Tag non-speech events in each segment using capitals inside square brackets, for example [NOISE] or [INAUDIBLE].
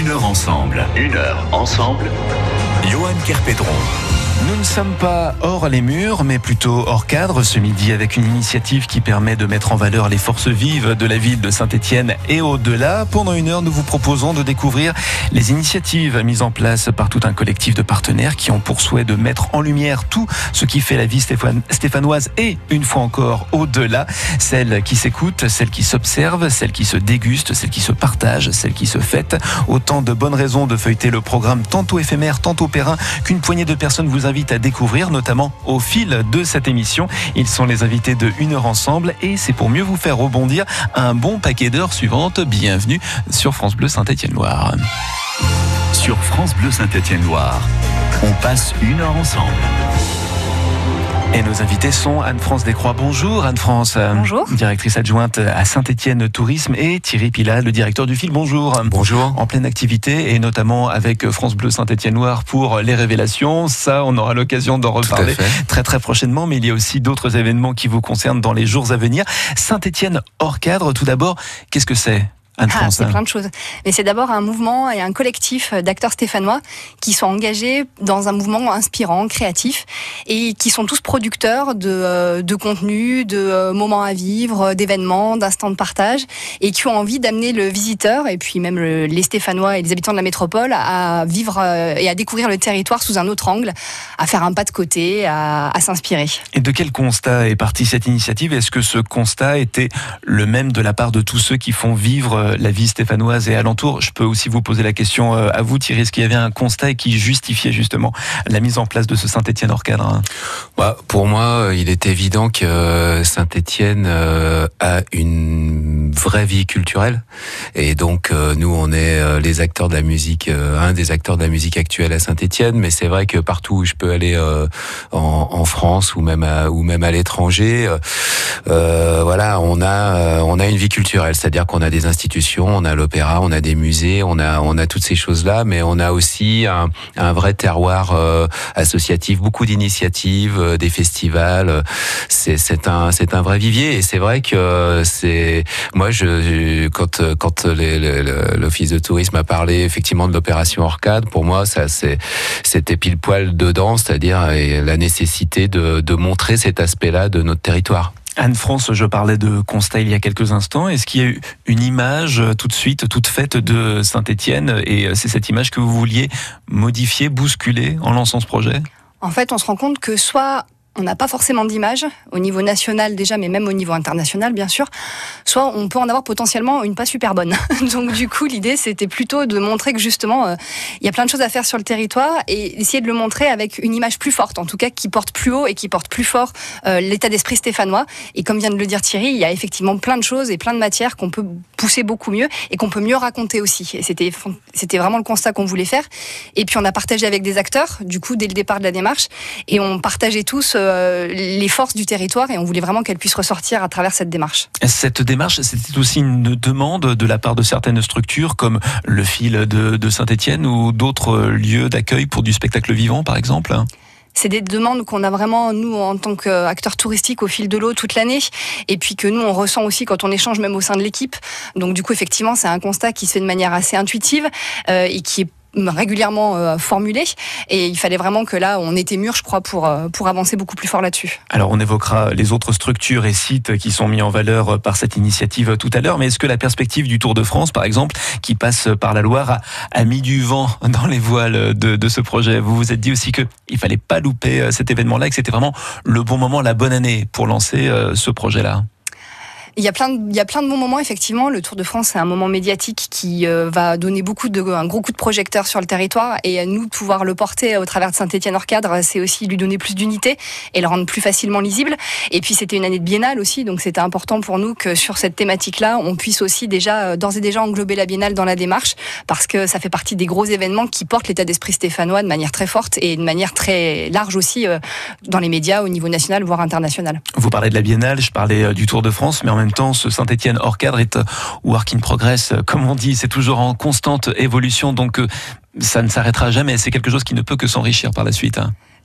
Une heure ensemble. Une heure ensemble. Johan Kerpedron. Nous ne sommes pas hors les murs, mais plutôt hors cadre ce midi avec une initiative qui permet de mettre en valeur les forces vives de la ville de Saint-Étienne et au-delà. Pendant une heure, nous vous proposons de découvrir les initiatives mises en place par tout un collectif de partenaires qui ont pour souhait de mettre en lumière tout ce qui fait la vie stéphanoise et une fois encore au-delà. Celle qui s'écoute, celle qui s'observe, celle qui se déguste, celle qui se partage, celle qui se fête. Autant de bonnes raisons de feuilleter le programme tantôt éphémère, tantôt qu'une poignée de personnes vous invite à découvrir, notamment au fil de cette émission. Ils sont les invités de Une heure ensemble et c'est pour mieux vous faire rebondir un bon paquet d'heures suivantes. Bienvenue sur France Bleu Saint-Étienne-Loire. Sur France Bleu Saint-Étienne-Loire, on passe une heure ensemble. Et nos invités sont Anne-France Descroix. Bonjour Anne-France. Bonjour. Directrice adjointe à Saint-Étienne Tourisme et Thierry Pilat, le directeur du film. Bonjour. Bonjour. En pleine activité et notamment avec France Bleu Saint-Étienne Noir pour les révélations. Ça, on aura l'occasion d'en reparler très très prochainement. Mais il y a aussi d'autres événements qui vous concernent dans les jours à venir. Saint-Étienne hors cadre, tout d'abord, qu'est-ce que c'est? Ah, c'est plein de choses. Mais c'est d'abord un mouvement et un collectif d'acteurs stéphanois qui sont engagés dans un mouvement inspirant, créatif, et qui sont tous producteurs de, euh, de contenu, de euh, moments à vivre, d'événements, d'instants de partage, et qui ont envie d'amener le visiteur, et puis même les Stéphanois et les habitants de la métropole, à vivre euh, et à découvrir le territoire sous un autre angle, à faire un pas de côté, à, à s'inspirer. Et de quel constat est partie cette initiative? Est-ce que ce constat était le même de la part de tous ceux qui font vivre la vie stéphanoise et alentour. Je peux aussi vous poser la question euh, à vous, Thierry, est-ce qu'il y avait un constat qui justifiait justement la mise en place de ce Saint-Étienne hors cadre hein? Pour moi, il est évident que Saint-Étienne euh, a une vraie vie culturelle. Et donc, euh, nous, on est les acteurs de la musique, un des acteurs de la musique actuelle à Saint-Étienne. Mais c'est vrai que partout où je peux aller en, France ou même à, ou même à l'étranger, voilà, on a, on a une vie culturelle. C'est-à-dire qu'on a des institutions on a l'opéra, on a des musées, on a on a toutes ces choses-là, mais on a aussi un, vrai terroir euh, associatif, beaucoup d'initiatives, euh, des festivals. C'est c'est un c'est un vrai vivier et c'est vrai que c'est moi je quand quand l'office de tourisme a parlé effectivement de l'opération Orcade, pour moi ça c'est c'était pile poil dedans, c'est-à-dire la nécessité de de montrer cet aspect-là de notre territoire. Anne-France, je parlais de constat il y a quelques instants. Est-ce qu'il y a eu une image euh, tout de suite, toute faite de Saint-Étienne et euh, c'est cette image que vous vouliez modifier, bousculer en lançant ce projet? En fait, on se rend compte que soit on n'a pas forcément d'image au niveau national déjà, mais même au niveau international, bien sûr. Soit on peut en avoir potentiellement une pas super bonne. [LAUGHS] Donc du coup, l'idée c'était plutôt de montrer que justement, euh, il y a plein de choses à faire sur le territoire et essayer de le montrer avec une image plus forte, en tout cas qui porte plus haut et qui porte plus fort euh, l'état d'esprit stéphanois. Et comme vient de le dire Thierry, il y a effectivement plein de choses et plein de matières qu'on peut pousser beaucoup mieux et qu'on peut mieux raconter aussi. Et c'était c'était vraiment le constat qu'on voulait faire. Et puis on a partagé avec des acteurs, du coup dès le départ de la démarche, et on partageait tous euh, les forces du territoire et on voulait vraiment qu'elles puissent ressortir à travers cette démarche. Cette démarche, c'était aussi une demande de la part de certaines structures comme le fil de, Saint-Étienne ou d'autres lieux d'accueil pour du spectacle vivant, par exemple c'est des demandes qu'on a vraiment, nous, en tant qu'acteurs touristiques, au fil de l'eau toute l'année, et puis que nous, on ressent aussi quand on échange même au sein de l'équipe. Donc, du coup, effectivement, c'est un constat qui se fait de manière assez intuitive euh, et qui est régulièrement euh, formulé et il fallait vraiment que là on était mûr je crois pour euh, pour avancer beaucoup plus fort là-dessus. Alors on évoquera les autres structures et sites qui sont mis en valeur par cette initiative tout à l'heure mais est-ce que la perspective du Tour de France par exemple qui passe par la Loire a, mis du vent [LAUGHS] dans les voiles de, ce projet? Vous vous êtes dit aussi que il fallait pas louper euh, cet événement là et que c'était vraiment le bon moment la bonne année pour lancer ce projet là. Il y a plein de, bons moments effectivement. Le Tour de France c'est un moment médiatique qui euh, va donner beaucoup de un gros coup de projecteur sur le territoire et nous pouvoir le porter au travers de Saint-Étienne hors cadre, c'est aussi lui donner plus d'unité et le rendre plus facilement lisible. Et puis c'était une année de biennale aussi, donc c'était important pour nous que sur cette thématique-là, on puisse aussi déjà euh, d'ores et déjà englober la biennale dans la démarche parce que ça fait partie des gros événements qui portent l'état d'esprit stéphanois de manière très forte et de manière très large aussi euh, dans les médias au niveau national voire international. Vous parlez de la biennale, je parlais du Tour de France, mais même temps, ce Saint-Etienne hors cadre est euh, work in progress, euh, comme on dit, c'est toujours en constante évolution, donc euh, ça ne s'arrêtera jamais. C'est quelque chose qui ne peut que s'enrichir par la suite.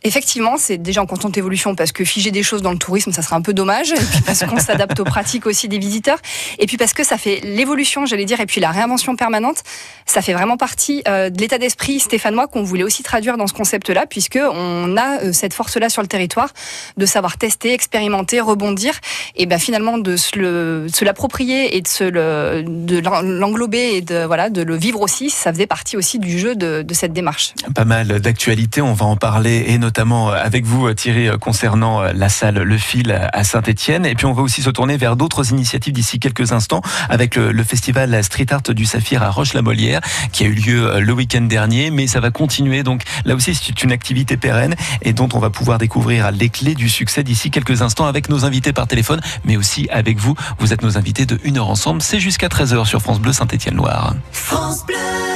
Effectivement, c'est déjà en constante évolution parce que figer des choses dans le tourisme, ça serait un peu dommage. Et puis parce qu'on s'adapte aux pratiques aussi des visiteurs. Et puis parce que ça fait l'évolution, j'allais dire, et puis la réinvention permanente. Ça fait vraiment partie euh, de l'état d'esprit stéphanois qu'on voulait aussi traduire dans ce concept-là, puisque on a euh, cette force-là sur le territoire de savoir tester, expérimenter, rebondir, et ben finalement de se l'approprier et de l'englober et de voilà de le vivre aussi. Ça faisait partie aussi du jeu de, de cette démarche. Pas mal d'actualités, on va en parler et notamment notamment euh, avec vous Thierry euh, concernant euh, la salle Le Fil à Saint-Etienne. Et puis on va aussi se tourner vers d'autres initiatives d'ici quelques instants avec le, festival Street Art du Saphir à Roche-la-Molière qui a eu lieu le week-end dernier. Mais ça va continuer. Donc là aussi c'est une activité pérenne et dont on va pouvoir découvrir les clés du succès d'ici quelques instants avec nos invités par téléphone, mais aussi avec vous. Vous êtes nos invités de 1 heure ensemble. C'est jusqu'à 13h sur France Bleu Saint-Etienne-Loire. France Bleu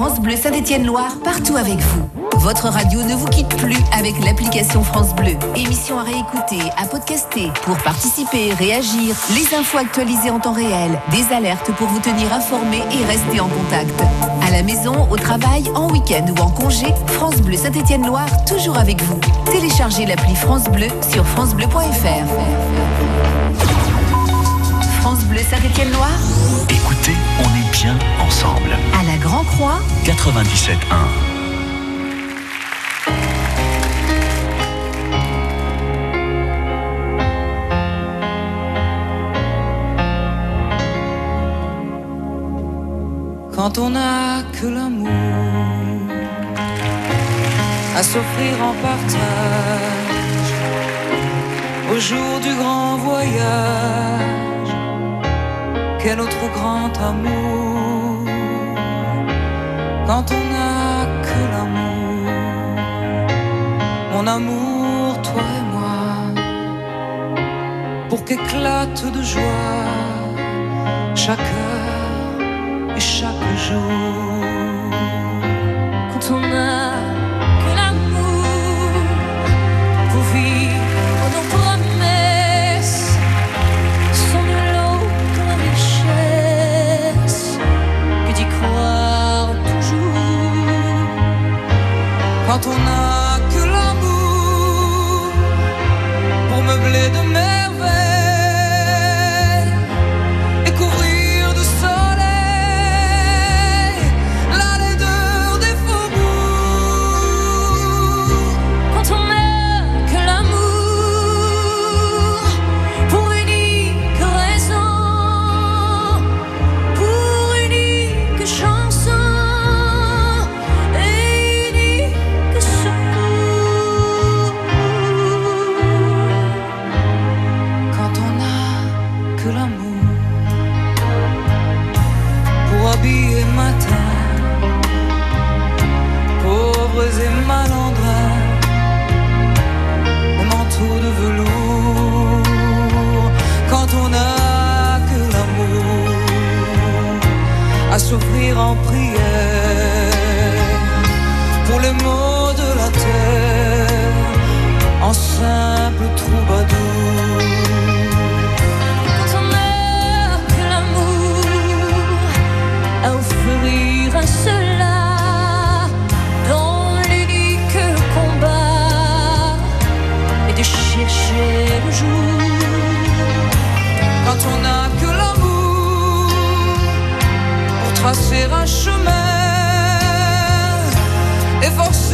France Bleu Saint-Etienne-Loire partout avec vous. Votre radio ne vous quitte plus avec l'application France Bleu. Émission à réécouter, à podcaster. Pour participer, réagir, les infos actualisées en temps réel, des alertes pour vous tenir informé et rester en contact. À la maison, au travail, en week-end ou en congé, France Bleu Saint-Étienne-Loire, toujours avec vous. Téléchargez l'appli France Bleu sur francebleu.fr. Bleu Saint-Étienne-Loire. Écoutez, on est bien ensemble. À la Grand Croix 97.1. quand on n'a que l'amour à s'offrir en partage au jour du grand voyage. Quel autre grand amour quand on n'a que l'amour, mon amour, toi et moi, pour qu'éclate de joie chacun chaque jour. Quand on a tracer un chemin. Et forcer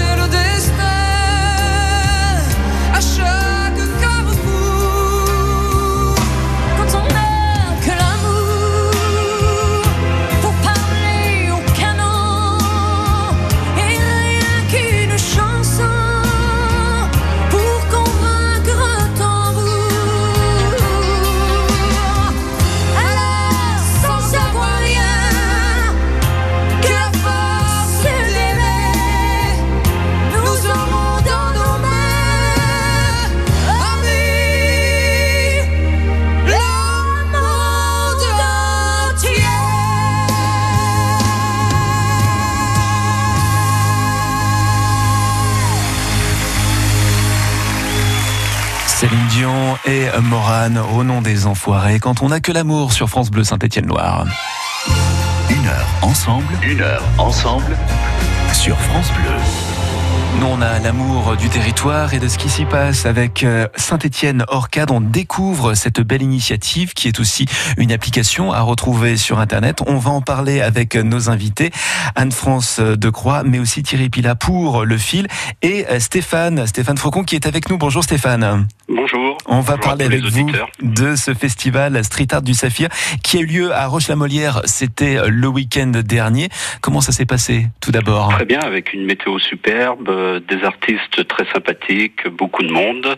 et Morane au nom des enfoirés quand on n'a que l'amour sur France Bleu Saint-Étienne-Loire. Une heure ensemble, une heure ensemble sur France Bleu. Nous, on a l'amour du territoire et de ce qui s'y passe avec euh, Saint-Étienne Orcade. On découvre cette belle initiative qui est aussi une application à retrouver sur Internet. On va en parler avec nos invités, Anne-France Decroix, mais aussi Thierry Pila pour le fil et euh, Stéphane, Stéphane Faucon qui est avec nous. Bonjour Stéphane. Bonjour. On va Bonjour parler avec vous de ce festival Street Art du Saphir qui a eu lieu à Roche-la-Molière. C'était le week-end dernier. Comment ça s'est passé tout d'abord? Très bien, avec une météo superbe, euh, des artistes très sympathiques, beaucoup de monde,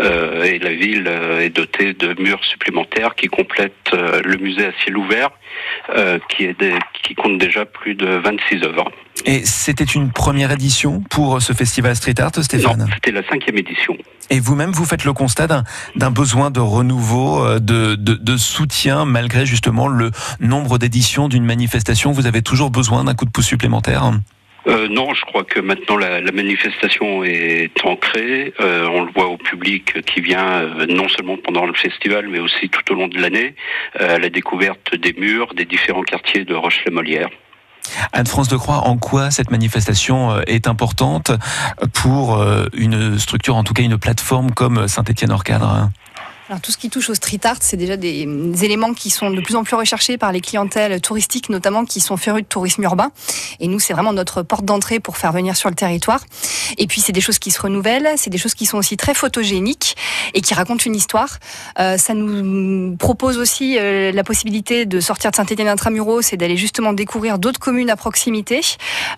euh, et la ville euh, est dotée de murs supplémentaires qui complètent euh, le musée à ciel ouvert, euh, qui, est des- qui compte déjà plus de 26 œuvres. Et c'était une première édition pour ce festival Street Art, Stéphane? c'était la cinquième édition. Et vous-même, vous faites le constat d'un- besoin de renouveau, euh, de, de, soutien, malgré justement le nombre d'éditions d'une manifestation. Vous avez toujours besoin d'un coup de pouce supplémentaire? Euh, non, je crois que maintenant la, manifestation est ancrée. Euh, on le voit au public qui vient non seulement pendant le festival, mais aussi tout au long de l'année à la découverte des murs des différents quartiers de Roche-la-Molière. Anne-France Decroix, en quoi cette manifestation euh, est importante pour euh, une structure, en tout cas une plateforme comme Saint-Étienne-Hors-Cadre Alors, tout ce qui touche au street art, c'est déjà des, éléments qui sont de plus en plus recherchés par les clientèles touristiques, notamment qui sont férus de tourisme urbain. Et nous, c'est vraiment notre porte d'entrée pour faire venir sur le territoire. Et puis, c'est des choses qui se renouvellent, c'est des choses qui sont aussi très photogéniques et qui racontent une histoire. Euh, ça nous propose aussi euh, la possibilité de sortir de Saint-Étienne intramuros et d'aller justement découvrir d'autres communes à proximité,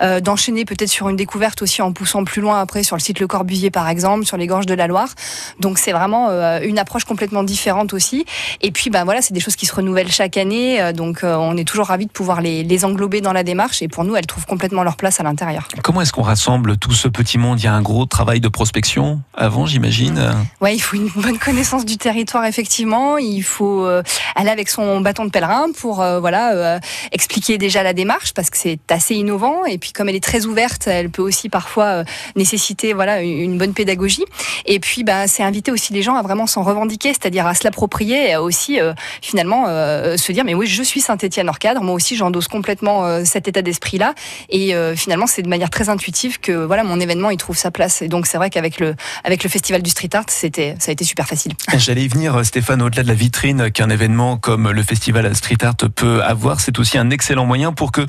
euh, d'enchaîner peut-être sur une découverte aussi en poussant plus loin après sur le site Le Corbusier par exemple, sur les gorges de la Loire. Donc c'est vraiment euh, une approche complètement différente aussi. Et puis ben voilà, c'est des choses qui se renouvellent chaque année, euh, donc euh, on est toujours ravis de pouvoir les, les englober dans la démarche. Et pour nous, elles trouvent complètement leur place à l'intérieur. Comment est-ce qu'on rassemble tout ce petit monde? Il y a un gros travail de prospection avant, j'imagine? Ouais, il faut une bonne connaissance du territoire effectivement. Il faut euh, aller avec son bâton de pèlerin pour euh, voilà euh, expliquer déjà la démarche parce que c'est assez innovant. Et puis comme elle est très ouverte, elle peut aussi parfois euh, nécessiter voilà une bonne pédagogie. Et puis bah c'est inviter aussi les gens à vraiment s'en revendiquer, c'est-à-dire à se l'approprier et à aussi euh, finalement euh, se dire mais oui je suis Saint-Étienne hors cadre, moi aussi j'endosse complètement euh, cet état d'esprit là. Et finalement c'est de manière très intuitive que voilà mon événement il trouve sa place. Et donc c'est vrai qu'avec le avec le festival du street art ça a été super facile. [LAUGHS] J'allais y venir, Stéphane, au-delà de la vitrine qu'un événement comme le festival Street Art peut avoir, c'est aussi un excellent moyen pour que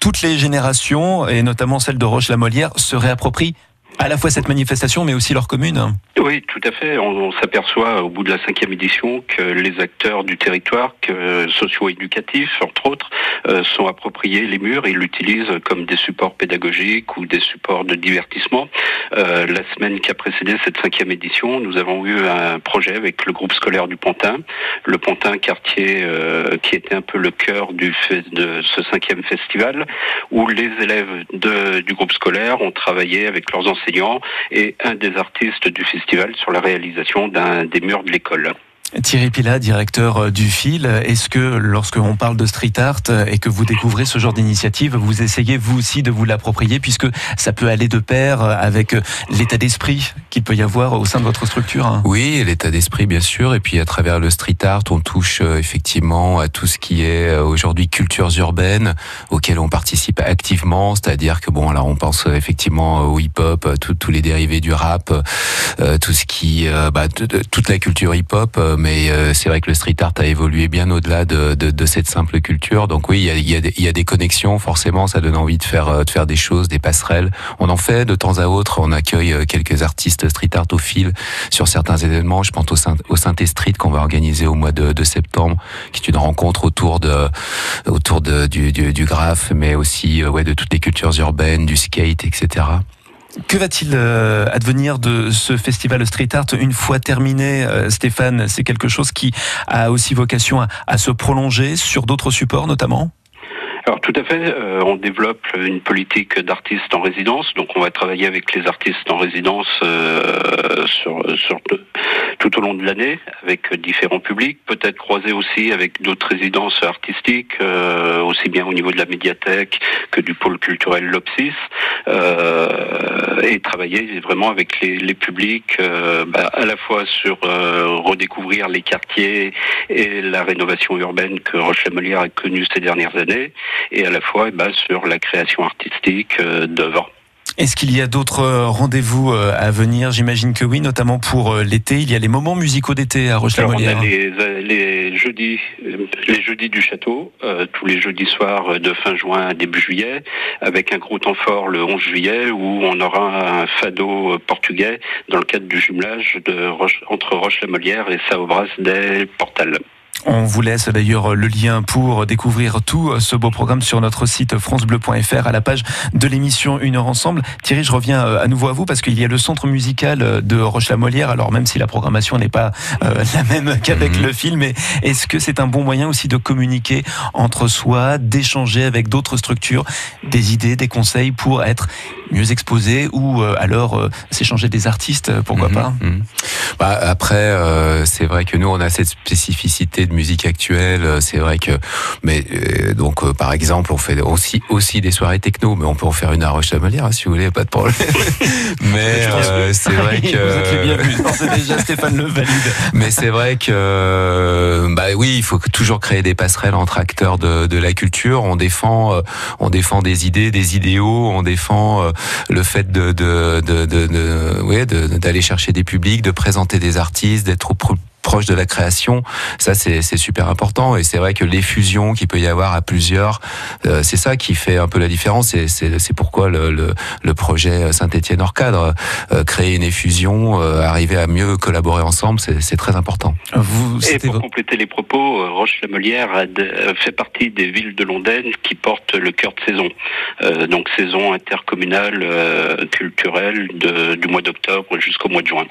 toutes les générations, et notamment celle de Roche-la-Molière, se réapproprient à la fois cette manifestation, mais aussi leur commune. Oui, tout à fait. On, s'aperçoit au bout de la cinquième édition que les acteurs du territoire, que socio-éducatifs entre autres, euh, sont appropriés les murs et l'utilisent comme des supports pédagogiques ou des supports de divertissement. Euh, la semaine qui a précédé cette cinquième édition, nous avons eu un projet avec le groupe scolaire du Pontin, le Pontin quartier euh, qui était un peu le cœur de ce cinquième festival, où les élèves du groupe scolaire ont travaillé avec leurs enseignants et un des artistes du festival sur la réalisation d'un des murs de l'école. Thierry Pila, directeur euh, du FIL, est-ce que lorsque on parle de street art euh, et que vous découvrez ce genre d'initiative, vous essayez vous aussi de vous l'approprier puisque ça peut aller de pair euh, avec l'état d'esprit qu'il peut y avoir au sein de votre structure hein? Oui, l'état d'esprit bien sûr, et puis à travers le street art, on touche effectivement à tout ce qui est aujourd'hui cultures urbaines auxquelles on participe activement, c'est-à-dire que bon, alors on pense effectivement au hip-hop, tous les dérivés du rap, tout ce qui, bah, toute la culture hip-hop, mais euh, c'est vrai que le street art a évolué bien au-delà de, de, de cette simple culture. Donc oui, il y a, y, a y a des connexions, forcément, ça donne envie de faire, euh, de faire des choses, des passerelles. On en fait de temps à autre, on accueille euh, quelques artistes street art au fil sur certains événements. Je pense au, Saint- au Street qu'on va organiser au mois de, de septembre, qui est une rencontre autour de, autour de, du, du, du graphe, mais aussi ouais, de toutes les cultures urbaines, du skate, etc. Que va-t-il euh, advenir de ce festival street art une fois terminé, euh, Stéphane? C'est quelque chose qui a aussi vocation à, à se prolonger sur d'autres supports notamment? Alors tout à fait, euh, on développe une politique d'artistes en résidence, donc on va travailler avec les artistes en résidence euh, sur, sur tout, au long de l'année avec différents publics, peut-être croiser aussi avec d'autres résidences artistiques, euh, aussi bien au niveau de la médiathèque que du pôle culturel Lopsis, et travailler vraiment avec les, les publics euh, bah, à la fois sur euh, redécouvrir les quartiers et la rénovation urbaine que Roche-la-Molière a connue ces dernières années, et à la fois ben, sur la création artistique euh, d'œuvres. Est-ce qu'il y a d'autres euh, rendez-vous euh, à venir? J'imagine que oui, notamment pour euh, l'été. Il y a les moments musicaux d'été à Alors, on Roche-la-Molière. a les, jeudis, les jeudis du château, tous les jeudis soirs de fin juin à début juillet, avec un gros temps fort le 11 juillet où on aura un fado portugais dans le cadre du jumelage entre Roche-la-Molière et Saobras des Portales. On vous laisse d'ailleurs le lien pour découvrir tout ce beau programme sur notre site francebleu.fr à la page de l'émission Une heure ensemble. Thierry, je reviens euh, à nouveau à vous parce qu'il y a le centre musical de Roche-la-Molière. Alors même si la programmation n'est pas euh, [LAUGHS] la même qu'avec Mhm. le film, est-ce que c'est un bon moyen aussi de communiquer entre soi, d'échanger avec d'autres structures, des idées, des conseils pour être mieux exposé ou euh, alors euh, s'échanger des artistes, euh, pourquoi Mhm, pas? Mhm. Bah, après, euh, c'est vrai que nous, on a cette spécificité de musique actuelle. euh, C'est vrai que, mais euh, donc, euh, par exemple, on fait aussi aussi des soirées techno, mais on peut en faire une à Roche-la-Molière, hein, si vous voulez, pas de problème. [LAUGHS] mais euh, c'est vrai [LAUGHS] que. Vous êtes les bienvenus. Déjà Stéphane le valide. Mais c'est vrai que, bah oui, il faut toujours créer des passerelles entre acteurs de, de la culture. On défend, on défend des idées, des idéaux. On défend le fait de, de, de, de, de- ouais, de- d'aller chercher des publics, de présenter des artistes, d'être au proche de la création. Ça, c'est c'est super important. Et c'est vrai que les fusions qu'il peut y avoir à plusieurs, euh, c'est ça qui fait un peu la différence. Et c'est c'est pourquoi le, le, le projet Saint-Étienne hors cadre, euh, créer une effusion, euh, arriver à mieux collaborer ensemble, c'est c'est très important. Vous, Et pour compléter les propos, euh, Roche-la-Molière euh, fait partie des villes de Londaine qui portent le cœur de saison. Euh, donc saison intercommunale euh, culturelle de- du mois d'octobre jusqu'au mois de juin.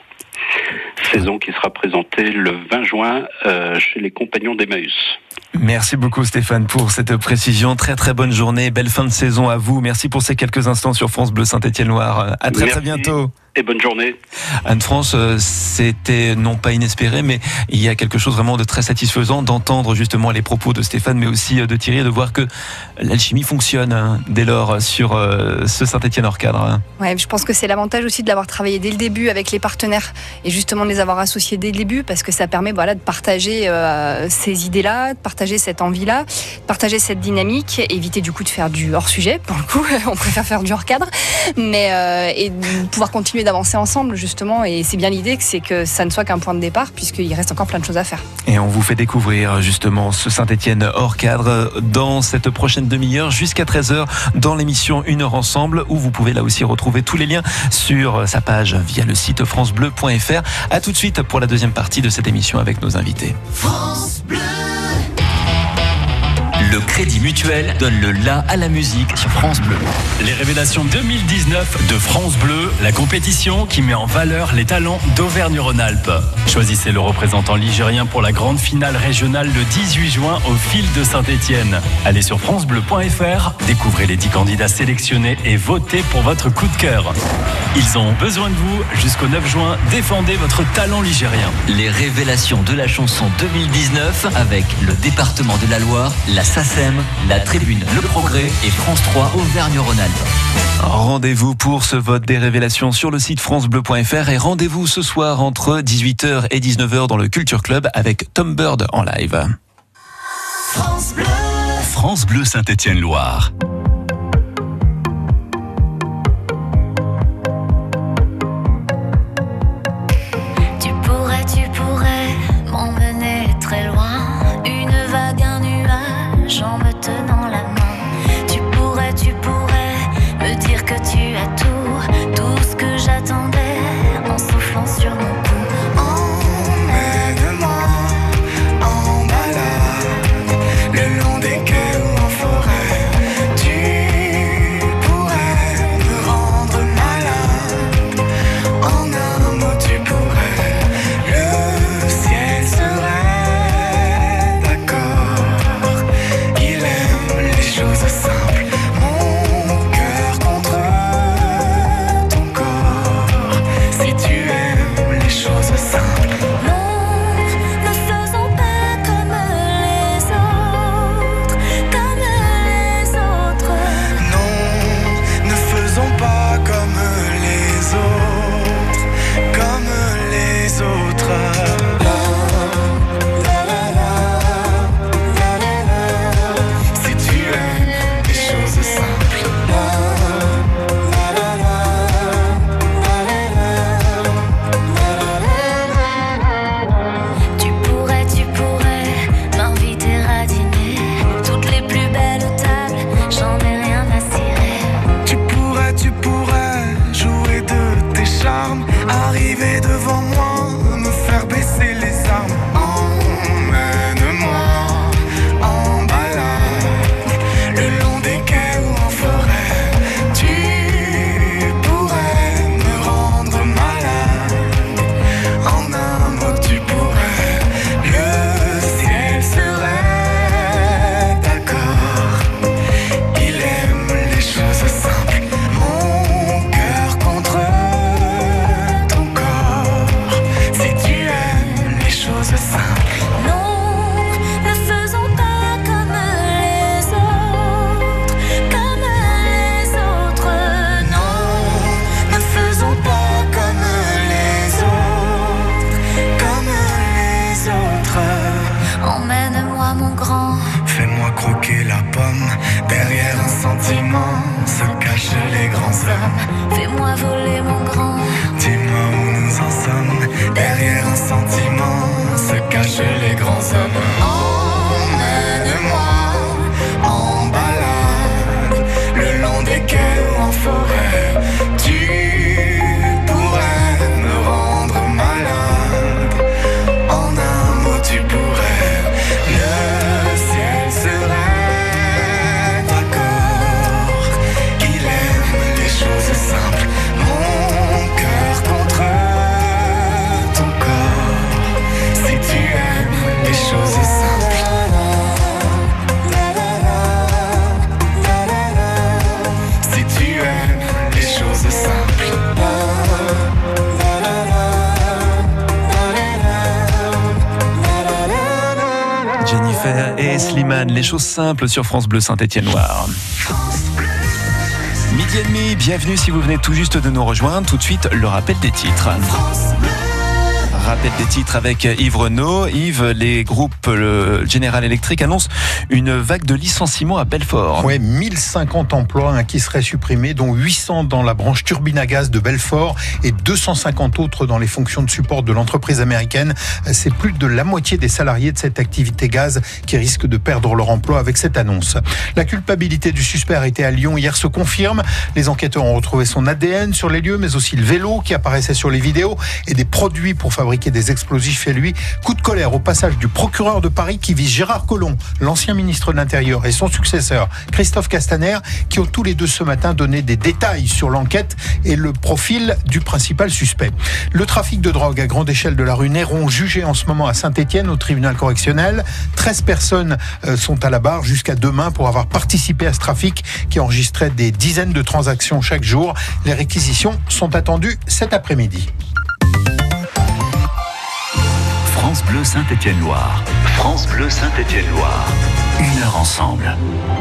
Saison qui sera présentée le 20 juin euh, chez les compagnons d'Emmaüs. Merci beaucoup Stéphane pour cette précision. Très très bonne journée, belle fin de saison à vous. Merci pour ces quelques instants sur France Bleu Saint-Étienne-Loire. À très très Merci. bientôt. Et bonne journée. Anne-France, euh, c'était non pas inespéré, mais il y a quelque chose vraiment de très satisfaisant d'entendre justement les propos de Stéphane, mais aussi euh, de Thierry, de voir que l'alchimie fonctionne hein, dès lors sur euh, ce Saint-Étienne hors cadre. hein. Ouais, je pense que c'est l'avantage aussi de l'avoir travaillé dès le début avec les partenaires et justement de les avoir associés dès le début parce que ça permet voilà, de partager euh, ces idées-là, de partager cette envie-là, partager cette dynamique, éviter du coup de faire du hors-sujet, pour le coup, [LAUGHS] on préfère faire du hors-cadre, mais euh, et pouvoir continuer d'avancer ensemble justement et c'est bien l'idée que c'est que ça ne soit qu'un point de départ puisqu'il reste encore plein de choses à faire. Et on vous fait découvrir justement ce Saint-Étienne hors cadre dans cette prochaine demi-heure jusqu'à 13h dans l'émission Une heure ensemble où vous pouvez là aussi retrouver tous les liens sur sa page via le site francebleu.fr. À tout de suite pour la deuxième partie de cette émission avec nos invités. Le Crédit Mutuel donne le la à la musique sur France Bleu. Les révélations 2019 de France Bleu, la compétition qui met en valeur les talents d'Auvergne-Rhône-Alpes. Choisissez le représentant ligérien pour la grande finale régionale le 18 juin au fil de Saint-Étienne. Allez sur francebleu.fr, découvrez les 10 candidats sélectionnés et votez pour votre coup de cœur. Ils ont besoin de vous jusqu'au 9 juin. Défendez votre talent ligérien. Les révélations de la chanson 2019 avec le département de la Loire, la SACEM, la Tribune Le Progrès et France 3 Auvergne-Rhône-Alpes. Rendez-vous pour ce vote des révélations sur le site francebleu.fr et rendez-vous ce soir entre 18h et 19h dans le Culture Club avec Tom Bird en live. France Bleu Saint-Étienne-Loire. Et Slimane, les choses simples sur France Bleu Saint-Étienne-Loire. Midi et demi, bienvenue si vous venez tout juste de nous rejoindre. Tout de suite, le rappel des titres. Rappel des titres avec Yves Renault. Yves, les groupes le General Electric annoncent une vague de licenciements à Belfort. Ouais, 1050 emplois hein, qui seraient supprimés, dont 800 dans la branche turbine à gaz de Belfort et 250 autres dans les fonctions de support de l'entreprise américaine. C'est plus de la moitié des salariés de cette activité gaz qui risquent de perdre leur emploi avec cette annonce. La culpabilité du suspect arrêté à Lyon hier se confirme. Les enquêteurs ont retrouvé son ADN sur les lieux, mais aussi le vélo qui apparaissait sur les vidéos et des produits pour fabriquer des explosifs chez lui. Coup de colère au passage du procureur de Paris qui vise Gérard Collomb, l'ancien ministre de l'Intérieur, et son successeur Christophe Castaner, qui ont tous les deux ce matin donné des détails sur l'enquête et le profil du principal suspect. Le trafic de drogue à grande échelle de la rue Néron, jugé en ce moment à Saint-Etienne au tribunal correctionnel. 13 personnes euh, sont à la barre jusqu'à demain pour avoir participé à ce trafic qui enregistrait des dizaines de transactions chaque jour. Les réquisitions sont attendues cet après-midi. France Bleu Saint-Étienne-Loire. France Bleu Saint-Étienne-Loire. Une heure ensemble.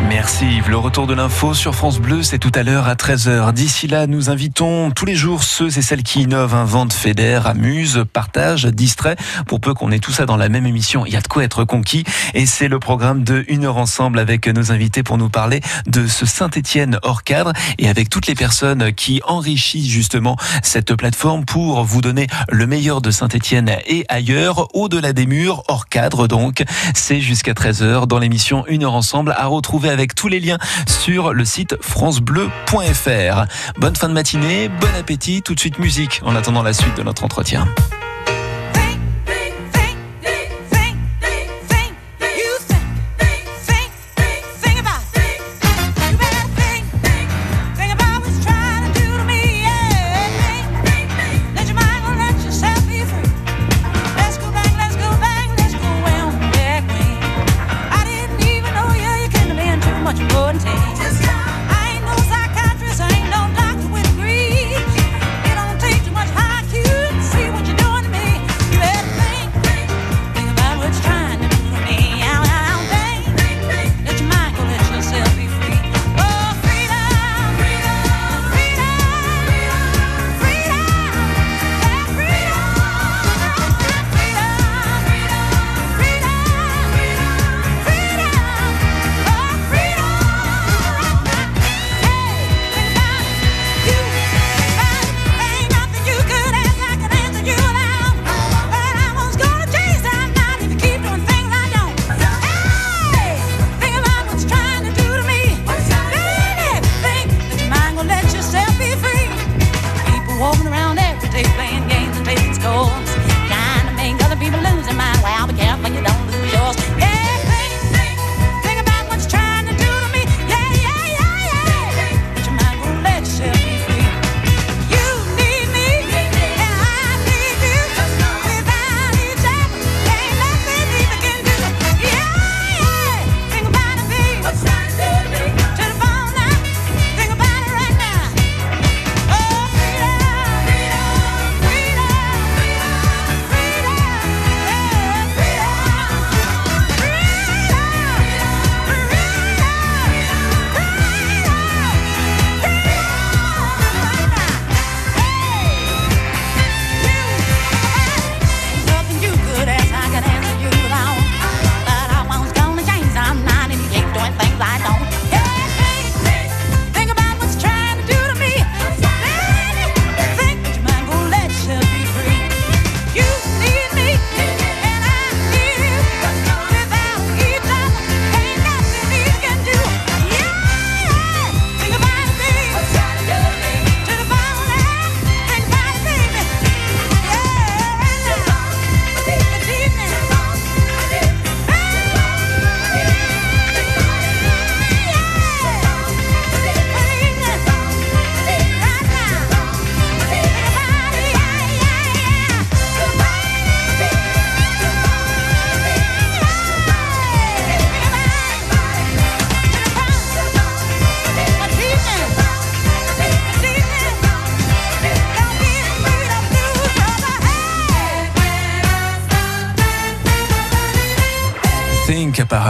Merci Yves. Le retour de l'info sur France Bleu, c'est tout à l'heure à 13h. D'ici là, nous invitons tous les jours ceux et celles qui innovent, inventent, fédèrent, amusent, partagent, distraient. Pour peu qu'on ait tout ça dans la même émission, il y a de quoi être conquis. Et c'est le programme de Une heure ensemble avec nos invités pour nous parler de ce Saint-Étienne hors cadre et avec toutes les personnes qui enrichissent justement cette plateforme pour vous donner le meilleur de Saint-Étienne et ailleurs, au-delà des murs, hors cadre donc. C'est jusqu'à 13h dans l'émission Une heure ensemble à retrouver avec tous les liens sur le site francebleu.fr. Bonne fin de matinée, bon appétit, tout de suite musique en attendant la suite de notre entretien.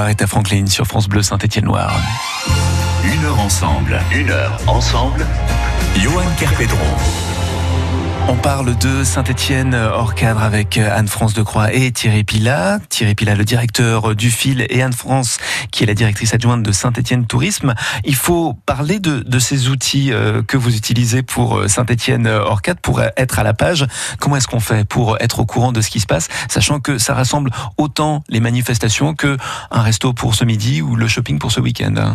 Aretha Franklin sur France Bleu Saint-Étienne-Loire. Une heure ensemble, une heure ensemble. Johan Kerpedron. On parle de Saint-Étienne hors cadre avec Anne-France Decroix et Thierry Pilat. Thierry Pilat, le directeur du fil, et Anne-France, qui est la directrice adjointe de Saint-Étienne Tourisme. Il faut parler de, de ces outils euh, que vous utilisez pour Saint-Étienne hors cadre, pour être à la page. Comment est-ce qu'on fait pour être au courant de ce qui se passe, sachant que ça rassemble autant les manifestations que un resto pour ce midi ou le shopping pour ce week-end?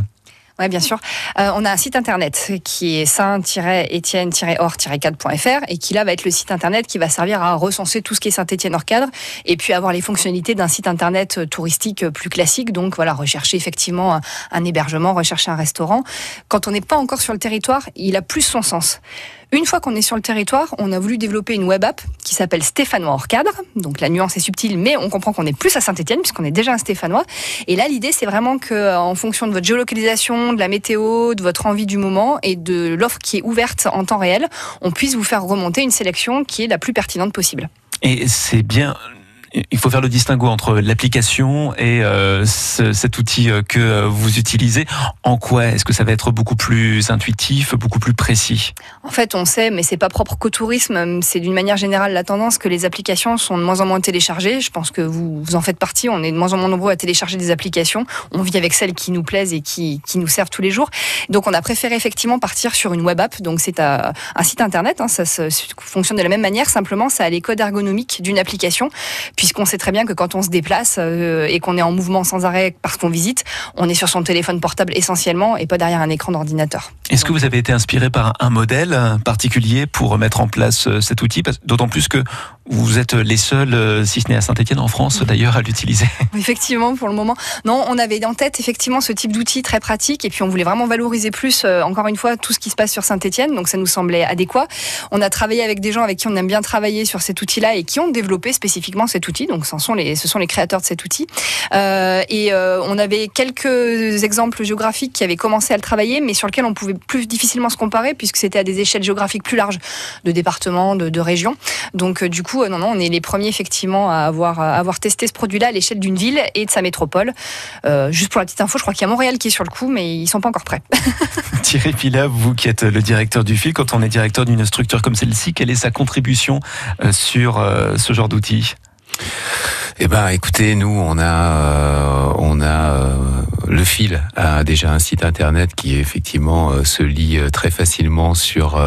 Oui, bien sûr. Euh, on a un site internet qui est saint-étienne-or-cadre.fr et qui là va être le site internet qui va servir à recenser tout ce qui est Saint-Étienne hors cadre et puis avoir les fonctionnalités d'un site internet euh, touristique euh, plus classique. Donc voilà, rechercher effectivement un hébergement, rechercher un restaurant. Quand on n'est pas encore sur le territoire, il a plus son sens. Une fois qu'on est sur le territoire, on a voulu développer une web app qui s'appelle Stéphanois hors cadre. Donc la nuance est subtile, mais on comprend qu'on est plus à Saint-Etienne puisqu'on est déjà un Stéphanois. Et là, l'idée, c'est vraiment que, en fonction de votre géolocalisation, de la météo, de votre envie du moment et de l'offre qui est ouverte en temps réel, on puisse vous faire remonter une sélection qui est la plus pertinente possible. Et c'est bien il faut faire le distinguo entre l'application et euh, ce, cet outil euh, que vous utilisez. En quoi est-ce que ça va être beaucoup plus intuitif, beaucoup plus précis? En fait, on sait, mais c'est pas propre qu'au tourisme. C'est d'une manière générale la tendance que les applications sont de moins en moins téléchargées. Je pense que vous, en faites partie. On est de moins en moins nombreux à télécharger des applications. On vit avec celles qui nous plaisent et qui, nous servent tous les jours. Donc, on a préféré effectivement partir sur une web app. Donc, c'est un site internet. Hein, ça, fonctionne de la même manière. Simplement, ça a les codes ergonomiques d'une application. Puis puisqu'on sait très bien que quand on se déplace euh, et qu'on est en mouvement sans arrêt parce qu'on visite, on est sur son téléphone portable essentiellement et pas derrière un écran d'ordinateur. Est-ce que vous avez été inspiré par un modèle particulier pour mettre en place euh, cet outil? D'autant plus que vous êtes les seuls, euh, si ce n'est à Saint-Etienne, en France d'ailleurs, à l'utiliser. [LAUGHS] Effectivement, pour le moment. Non, on avait en tête effectivement ce type d'outil très pratique et puis on voulait vraiment valoriser plus, euh, encore une fois, tout ce qui se passe sur Saint-Etienne. Donc ça nous semblait adéquat. On a travaillé avec des gens avec qui on aime bien travailler sur cet outil-là et qui ont développé spécifiquement cet outil. Donc ce sont les, ce sont les créateurs de cet outil. Euh, et euh, on avait quelques exemples géographiques qui avaient commencé à le travailler, mais sur lesquels on pouvait plus difficilement se comparer puisque c'était à des échelles géographiques plus larges de départements, de, de régions. Donc du coup, euh, non, non, on est les premiers effectivement à avoir, testé ce produit-là à l'échelle d'une ville et de sa métropole. Euh, juste pour la petite info, je crois qu'il y a Montréal qui est sur le coup, mais ils sont pas encore prêts. [LAUGHS] Thierry Pila, vous qui êtes le directeur du fil, quand on est directeur d'une structure comme celle-ci, quelle est sa contribution euh, sur ce genre d'outils? Eh ben, écoutez, nous, on a, euh, on a euh, le fil a déjà un site internet qui effectivement euh, se lit très facilement sur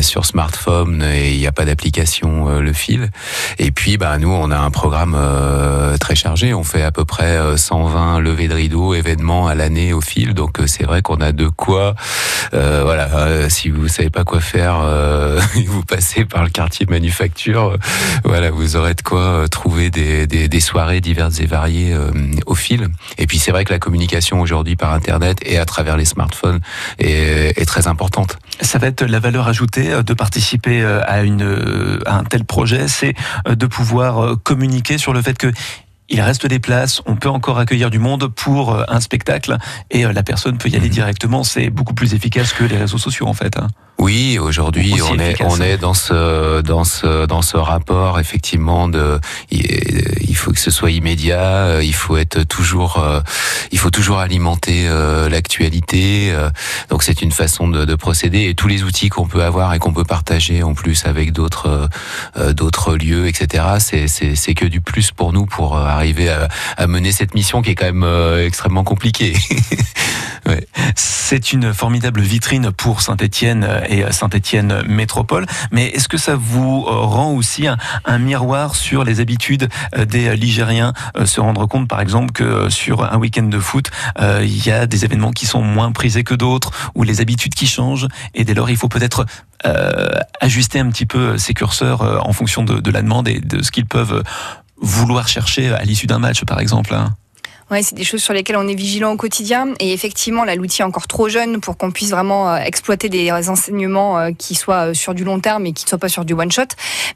sur smartphone et il n'y a pas d'application le fil. Et puis, bah, nous, on a un programme très chargé. On fait à peu près 120 levées de rideaux, événements à l'année au fil. Donc, c'est vrai qu'on a de quoi. voilà, si vous savez pas quoi faire, [LAUGHS] vous passez par le quartier manufacture. voilà, vous aurez de quoi trouver des des, soirées diverses et variées euh, au fil. Et puis c'est vrai que la communication aujourd'hui par Internet et à travers les smartphones est, est, très importante. Ça va être la valeur ajoutée euh, de participer euh, à, une, à un tel projet, c'est de pouvoir communiquer sur le fait que il reste des places, on peut encore accueillir du monde pour un spectacle et la personne peut y aller mhm. directement. C'est beaucoup plus efficace que les réseaux sociaux en fait. Hein. Oui, aujourd'hui on est on est dans ce dans ce dans ce rapport effectivement de il faut que ce soit immédiat, il faut être toujours il faut toujours alimenter euh, l'actualité. Euh, donc c'est une façon de, de, procéder et tous les outils qu'on peut avoir et qu'on peut partager en plus avec d'autres euh, d'autres lieux, etc. C'est c'est que du plus pour nous pour arriver à, à, mener cette mission qui est quand même extrêmement compliquée. [LAUGHS] C'est une formidable vitrine pour Saint-Étienne et Saint-Étienne Métropole. Mais est-ce que ça vous rend aussi un, miroir sur les habitudes des Ligériens Se rendre compte, par exemple, que sur un week-end de foot, il y a des événements qui sont moins prisés que d'autres, ou les habitudes qui changent. Et dès lors, il faut peut-être ajuster un petit peu ces curseurs en fonction de, de la demande et de ce qu'ils peuvent vouloir chercher à l'issue d'un match, par exemple. Ouais, c'est des choses sur lesquelles on est vigilant au quotidien. Et effectivement, là, l'outil est encore trop jeune pour qu'on puisse vraiment euh, exploiter des enseignements euh, qui soient euh, sur du long terme et qui ne soient pas sur du one shot.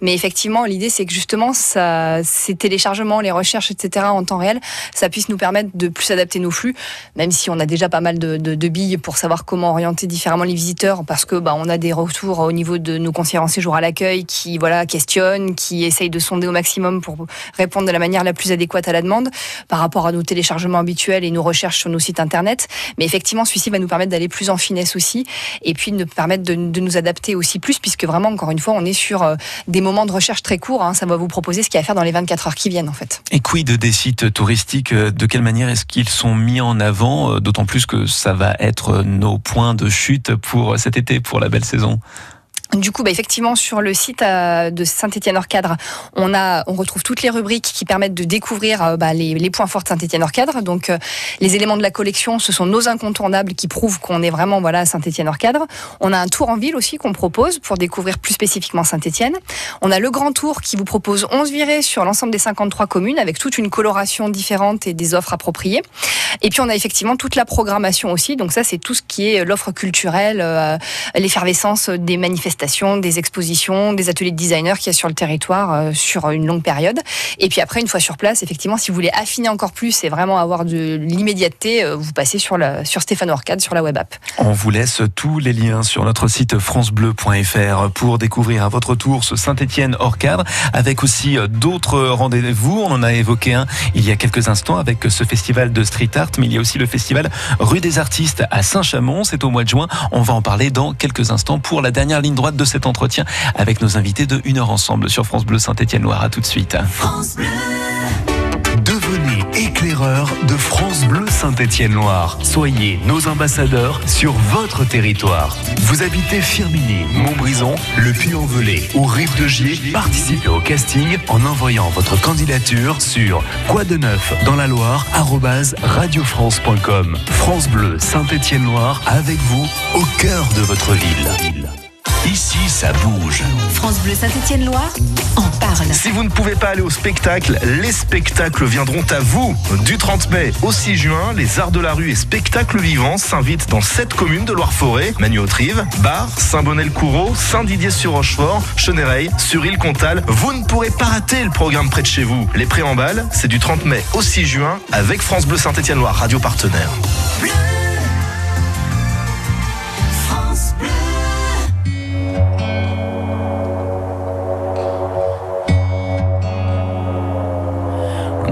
Mais effectivement, l'idée, c'est que justement, ces téléchargements, les recherches, etc., en temps réel, ça puisse nous permettre de plus adapter nos flux, même si on a déjà pas mal de billes pour savoir comment orienter différemment les visiteurs, parce que bah, on a des retours au niveau de nos conseillers en séjour à l'accueil qui voilà questionnent, qui essayent de sonder au maximum pour répondre de la manière la plus adéquate à la demande par rapport à nos téléchargements téléchargements habituels et nos recherches sur nos sites internet. Mais effectivement, celui-ci va nous permettre d'aller plus en finesse aussi et puis nous permettre de, de nous adapter aussi plus puisque vraiment, encore une fois, on est sur euh, des moments de recherche très courts. hein. Ça va vous proposer ce qu'il y a à faire dans les 24 heures qui viennent en fait. Et quid des sites touristiques euh, De quelle manière est-ce qu'ils sont mis en avant euh, D'autant plus que ça va être nos points de chute pour cet été, pour la belle saison? Du coup, bah, effectivement, sur le site euh, de Saint-Étienne-Hors-Cadre, on a, on retrouve toutes les rubriques qui permettent de découvrir euh, bah, les, les points forts de Saint-Étienne-Hors-Cadre. Donc, euh, les éléments de la collection, ce sont nos incontournables qui prouvent qu'on est vraiment voilà à Saint-Étienne-Hors-Cadre. On a un tour en ville aussi qu'on propose pour découvrir plus spécifiquement Saint-Étienne. On a le grand tour qui vous propose 11 virées sur l'ensemble des 53 communes avec toute une coloration différente et des offres appropriées. Et puis, on a effectivement toute la programmation aussi. Donc, ça, c'est tout ce qui est l'offre culturelle, euh, l'effervescence des manifestations des expositions, des ateliers de designers qu'il y a sur le territoire euh, sur une longue période. Et puis après, une fois sur place, effectivement, si vous voulez affiner encore plus et vraiment avoir de l'immédiateté, euh, vous passez sur, la, sur Stéphane Orcade, sur la web app. On vous laisse tous les liens sur notre site francebleu.fr pour découvrir à votre tour ce Saint-Étienne hors cadre, avec aussi euh, d'autres rendez-vous. On en a évoqué un il y a quelques instants avec ce festival de street art, mais il y a aussi le festival Rue des Artistes à Saint-Chamond. C'est au mois de juin. On va en parler dans quelques instants pour la dernière ligne droite de cet entretien avec nos invités de une heure ensemble sur France Bleu Saint-Étienne-Loire. À tout de suite. Devenez éclaireur de France Bleu Saint-Étienne-Loire. Soyez nos ambassadeurs sur votre territoire. Vous habitez Firminy, Montbrison, Le Puy-en-Velay ou Rive de Gier. Participez au casting en envoyant votre candidature sur quoi de neuf dans la Loire radiofrance.com. France Bleu Saint-Étienne-Loire avec vous au cœur de votre ville. Ici, ça bouge. France Bleu Saint-Étienne-Loire en parle. Si vous ne pouvez pas aller au spectacle, les spectacles viendront à vous. Du 30 mai au 6 juin, les Arts de la rue et spectacles vivants s'invitent dans sept communes de Loire-Forêt, Magny-Autrive, Bar, Saint-Bonnet-le-Coureau, Saint-Didier-sur-Rochefort, Chenéreil, sur Île-Comtal. Vous ne pourrez pas rater le programme près de chez vous. Les préambales, c'est du 30 mai au 6 juin avec France Bleu Saint-Étienne-Loire, radio partenaire.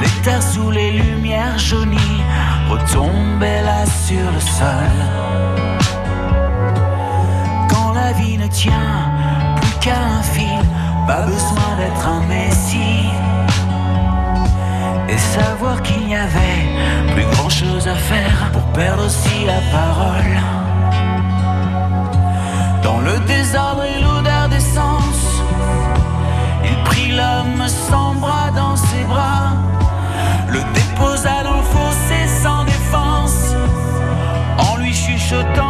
les terres sous les lumières jaunies retombaient là sur le sol. Quand la vie ne tient plus qu'à un fil, pas besoin d'être un messie. Et savoir qu'il n'y avait plus grand chose à faire pour perdre aussi la parole. Dans le désordre et l'odeur d'essence, il prit l'homme sans bras dans ses bras, le déposa dans le fossé sans défense, en lui chuchotant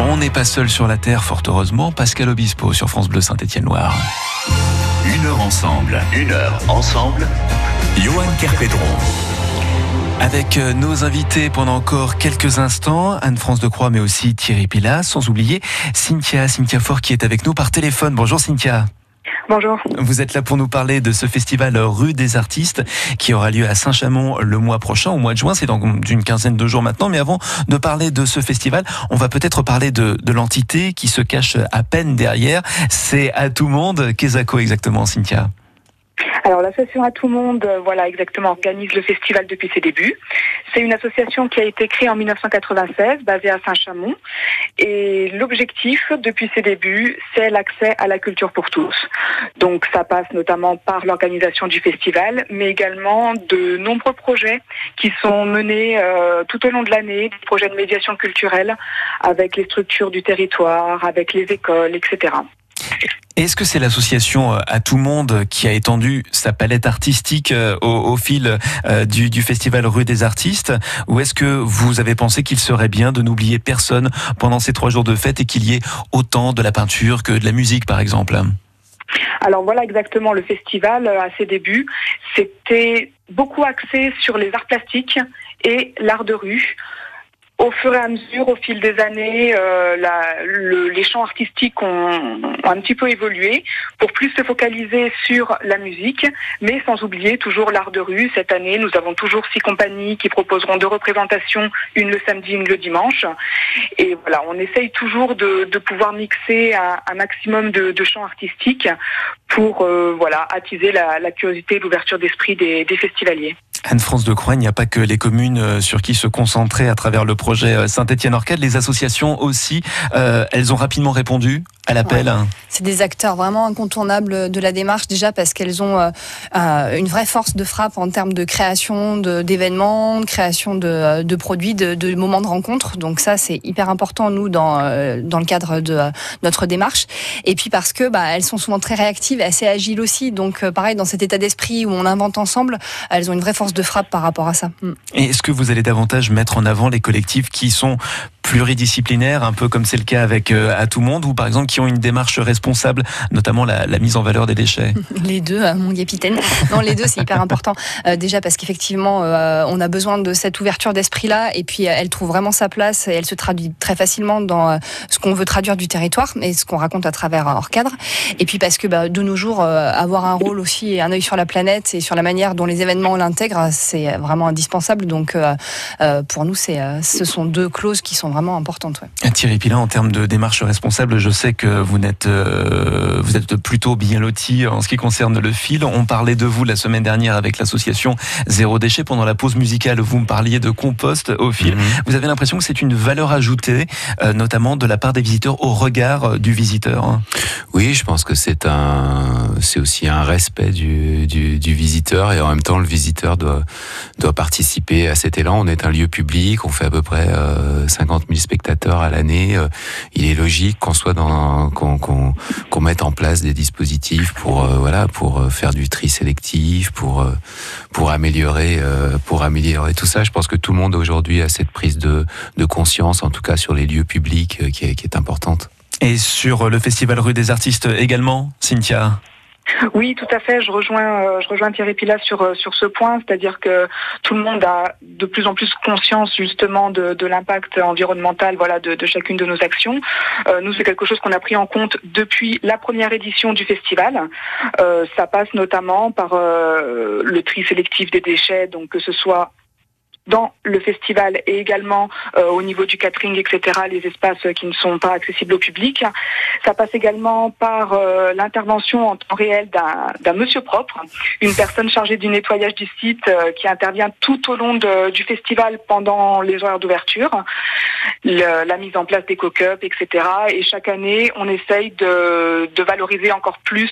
On n'est pas seul sur la Terre, fort heureusement. Pascal Obispo sur France Bleu Saint-Étienne-Loire. Une heure ensemble, une heure ensemble. Johan Kerpédron. Avec euh, nos invités pendant encore quelques instants, Anne-France de Croix, mais aussi Thierry Pilas, sans oublier Cynthia, Cynthia Fort qui est avec nous par téléphone. Bonjour Cynthia. Bonjour. Vous êtes là pour nous parler de ce festival Rue des Artistes qui aura lieu à Saint-Chamond le mois prochain, au mois de juin. C'est dans une quinzaine de jours maintenant. Mais avant de parler de ce festival, on va peut-être parler de, l'entité qui se cache à peine derrière. C'est à tout monde. Qu'est-ce exactement, Cynthia alors l'association à tout monde, euh, voilà exactement, organise le festival depuis ses débuts. C'est une association qui a été créée en 1996, basée à Saint-Chamond, et l'objectif depuis ses débuts, c'est l'accès à la culture pour tous. Donc ça passe notamment par l'organisation du festival, mais également de nombreux projets qui sont menés euh, tout au long de l'année, des projets de médiation culturelle avec les structures du territoire, avec les écoles, etc. Est-ce que c'est l'association euh, à tout monde qui a étendu sa palette artistique euh, au, fil euh, du, festival Rue des Artistes? Ou est-ce que vous avez pensé qu'il serait bien de n'oublier personne pendant ces trois jours de fête et qu'il y ait autant de la peinture que de la musique, par exemple? Alors voilà exactement le festival à ses débuts. C'était beaucoup axé sur les arts plastiques et l'art de rue au fur et à mesure, au fil des années, euh, les champs artistiques ont, un petit peu évolué pour plus se focaliser sur la musique, mais sans oublier toujours l'art de rue. Cette année, nous avons toujours six compagnies qui proposeront deux représentations, une le samedi, une le dimanche. Et voilà, on essaye toujours de, pouvoir mixer un, maximum de, de, champs artistiques pour euh, voilà attiser la, curiosité et l'ouverture d'esprit des, des festivaliers. Anne-France de Croix, il n'y a pas que les communes euh, sur qui se concentrer à travers le projet euh, Saint-Étienne-Orcade, les associations aussi, euh, elles ont rapidement répondu à l'appel. Ouais. C'est des acteurs vraiment incontournables de la démarche déjà parce qu'elles ont euh, une vraie force de frappe en termes de création d'événements, de, de, création de, de produits, de, de, moments de rencontre. Donc ça, c'est hyper important nous dans dans le cadre de notre démarche. Et puis parce que bah, elles sont souvent très réactives, et assez agiles aussi. Donc pareil, dans cet état d'esprit où on invente ensemble, elles ont une vraie force de frappe par rapport à ça. Mm. Et est-ce que vous allez davantage mettre en avant les collectifs qui sont pluridisciplinaires, un peu comme c'est le cas avec euh, à tout monde, ou par exemple qui ont une démarche responsable, notamment la, mise en valeur des déchets [LAUGHS] Les deux, euh, mon capitaine. Non, les deux, c'est hyper important. Euh, déjà parce qu'effectivement, euh, on a besoin de cette ouverture d'esprit-là, et puis elle trouve vraiment sa place, et elle se traduit très facilement dans ce qu'on veut traduire du territoire, et ce qu'on raconte à travers hors cadre. Et puis parce que bah, de nos jours, avoir un rôle aussi, et un œil sur la planète, et sur la manière dont les événements l'intègrent, c'est vraiment indispensable. Donc pour nous, c'est, ce sont deux clauses qui sont vraiment importante. Ouais. Thierry Pilin, en termes de démarche responsable, je sais que vous êtes, euh, vous êtes plutôt bien loti en ce qui concerne le fil. On parlait de vous la semaine dernière avec l'association Zéro Déchet. Pendant la pause musicale, vous me parliez de compost au fil. Mmh. Vous avez l'impression que c'est une valeur ajoutée, euh, notamment de la part des visiteurs au regard du visiteur. Hein? Oui, je pense que c'est un, c'est aussi un respect du, du, du, visiteur et en même temps le visiteur doit, doit participer à cet élan. On est un lieu public, on fait à peu près euh, 50 000 spectateurs à l'année. Euh, il est logique qu'on soit dans, qu'on, qu'on mette en place des dispositifs pour, euh, voilà, pour faire du tri sélectif, pour, euh, pour améliorer, euh, pour améliorer tout ça. Je pense que tout le monde aujourd'hui a cette prise de, de conscience, en tout cas sur les lieux publics, qui est importante. Et sur le Festival Rue des Artistes également, Cynthia? Oui, tout à fait. Je rejoins, euh, je rejoins Thierry Pilat sur euh, sur ce point, c'est-à-dire que tout le monde a de plus en plus conscience justement de, l'impact environnemental, voilà, de, chacune de nos actions. Euh, nous, c'est quelque chose qu'on a pris en compte depuis la première édition du festival. Ça passe notamment par le tri sélectif des déchets, donc que ce soit dans le festival et également euh, au niveau du catering, etc., les espaces qui ne sont pas accessibles au public. Ça passe également par euh, l'intervention en temps réel d'un monsieur propre, une personne chargée du nettoyage du site euh, qui intervient tout au long de- du festival pendant les horaires d'ouverture, la mise en place des co-cups, etc. Et chaque année, on essaye de, de valoriser encore plus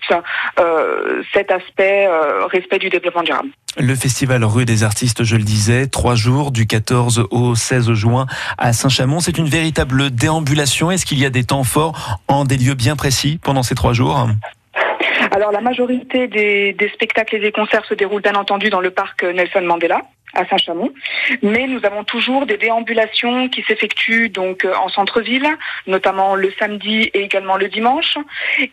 euh, cet aspect euh, respect du développement durable. Le festival Rue des Artistes, je le disais, trois jours du 14 au 16 juin à Saint-Chamond. C'est une véritable déambulation. Est-ce qu'il y a des temps forts en des lieux bien précis pendant ces trois jours? Alors la majorité des, des spectacles et des concerts se déroulent bien entendu dans le parc Nelson Mandela à Saint-Chamond, mais nous avons toujours des déambulations qui s'effectuent donc euh, en centre-ville, notamment le samedi et également le dimanche.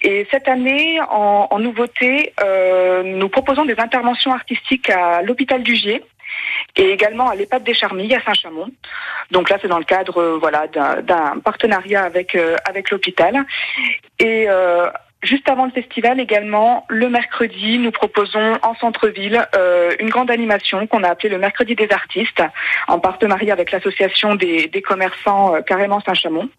Et cette année, en, en nouveauté, euh, nous proposons des interventions artistiques à l'hôpital du Gier et également à l'EHPAD des Charmilles à Saint-Chamond. Donc là, c'est dans le cadre euh, voilà d'un- partenariat avec euh, avec l'hôpital. Et euh, Juste avant le festival également, le mercredi, nous proposons en centre-ville euh, une grande animation qu'on a appelée le mercredi des artistes, en partenariat avec l'association des, commerçants euh, Carrément Saint-Chamond.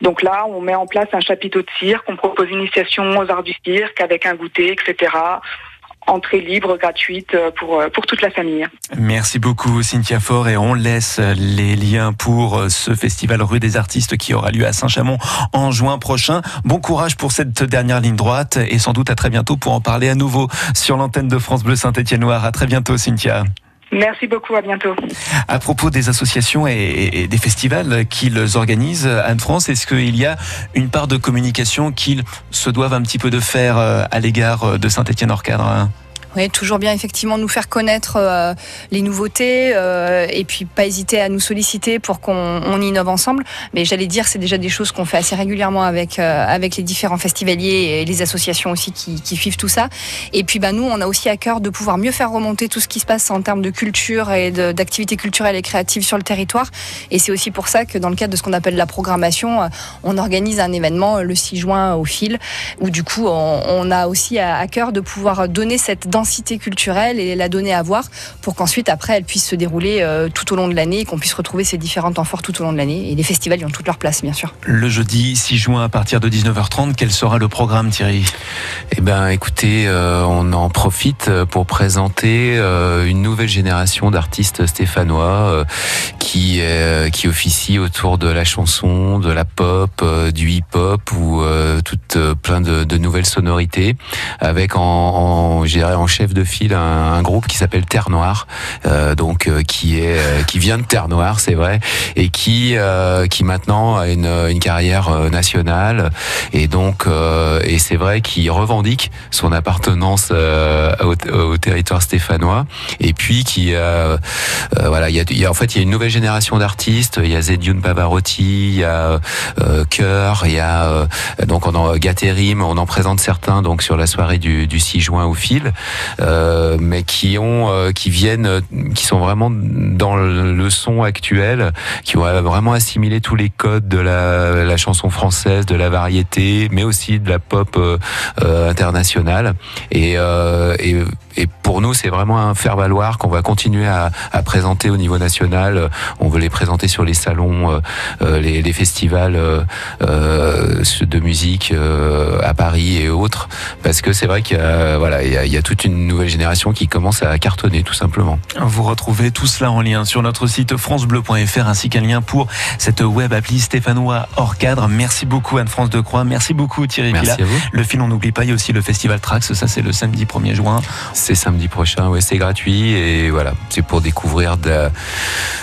Donc là, on met en place un chapiteau de cirque, on propose une initiation aux arts du cirque avec un goûter, etc. Entrée libre, gratuite euh, pour, euh, pour toute la famille. Merci beaucoup Cynthia Faure et on laisse les liens pour ce festival Rue des Artistes qui aura lieu à Saint-Chamond en juin prochain. Bon courage pour cette dernière ligne droite et sans doute à très bientôt pour en parler à nouveau sur l'antenne de France Bleu Saint-Étienne-Noir. À très bientôt Cynthia. Merci beaucoup, à bientôt. À propos des associations et, des festivals qu'ils organisent, Anne-France, est-ce qu'il y a une part de communication qu'ils se doivent un petit peu de faire euh, à l'égard de Saint-Étienne-Hors-Cadre hein Oui, toujours bien effectivement nous faire connaître euh, les nouveautés euh, et puis pas hésiter à nous solliciter pour qu'on on innove ensemble. Mais j'allais dire, c'est déjà des choses qu'on fait assez régulièrement avec euh, avec les différents festivaliers et les associations aussi qui, suivent tout ça. Et puis bah nous, on a aussi à cœur de pouvoir mieux faire remonter tout ce qui se passe en termes de culture et d'activités culturelles et créatives sur le territoire. Et c'est aussi pour ça que dans le cadre de ce qu'on appelle la programmation, on organise un événement le 6 juin au fil, où du coup on, on a aussi à, à cœur de pouvoir donner cette densité culturelle et la donner à voir pour qu'ensuite après elle puisse se dérouler euh, tout au long de l'année et qu'on puisse retrouver ces différents temps forts tout au long de l'année. Et les festivals y ont toute leur place bien sûr. Le jeudi 6 juin à partir de 19h30, quel sera le programme Thierry? Eh ben, écoutez, euh, on en profite pour présenter euh, une nouvelle génération d'artistes stéphanois euh, qui euh, qui officient autour de la chanson, de la pop, euh, du hip-hop ou euh, toutes euh, plein de, de nouvelles sonorités, avec en, en je dirais en chef de file un, groupe qui s'appelle Terre Noire, euh, donc euh, qui est euh, qui vient de Terre Noire, c'est vrai, et qui qui maintenant a une, une carrière nationale et donc et c'est vrai qu'il revendique son appartenance au, au territoire stéphanois et puis qui voilà il y a, en fait il y a une nouvelle génération d'artistes il y a Zedioun Pavarotti il y a Cœur il y a donc on en Gaterim on en présente certains donc sur la soirée du, du 6 juin au fil euh, mais qui ont euh, qui viennent euh, qui sont vraiment dans le, son actuel qui ont vraiment assimilé tous les codes de la, chanson française de la variété mais aussi de la pop internationale et, pour nous, c'est vraiment un faire valoir qu'on va continuer à, présenter au niveau national. On veut les présenter sur les salons, les, festivals de musique à Paris et autres, parce que c'est vrai qu'il y voilà, y a toute une nouvelle génération qui commence à cartonner, tout simplement. Vous retrouvez tout cela en lien sur notre site francebleu.fr ainsi qu'un lien pour cette web appli stéphanois hors cadre. Merci beaucoup Anne-France de Croix, merci beaucoup Thierry Merci Villa. à vous. Le fil, on n'oublie pas, il y a aussi le festival Trax, ça c'est le samedi 1er juin. C'est samedi prochain, ouais, c'est gratuit et voilà, c'est pour découvrir de la,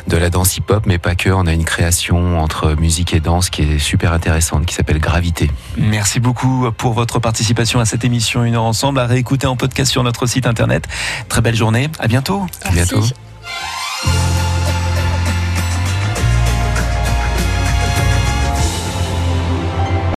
de la danse hip-hop, mais pas que. On a une création entre musique et danse qui est super intéressante, qui s'appelle Gravité. Merci beaucoup pour votre participation à cette émission Une heure ensemble, à réécouter en podcast sur notre site internet. Très belle journée, à À bientôt.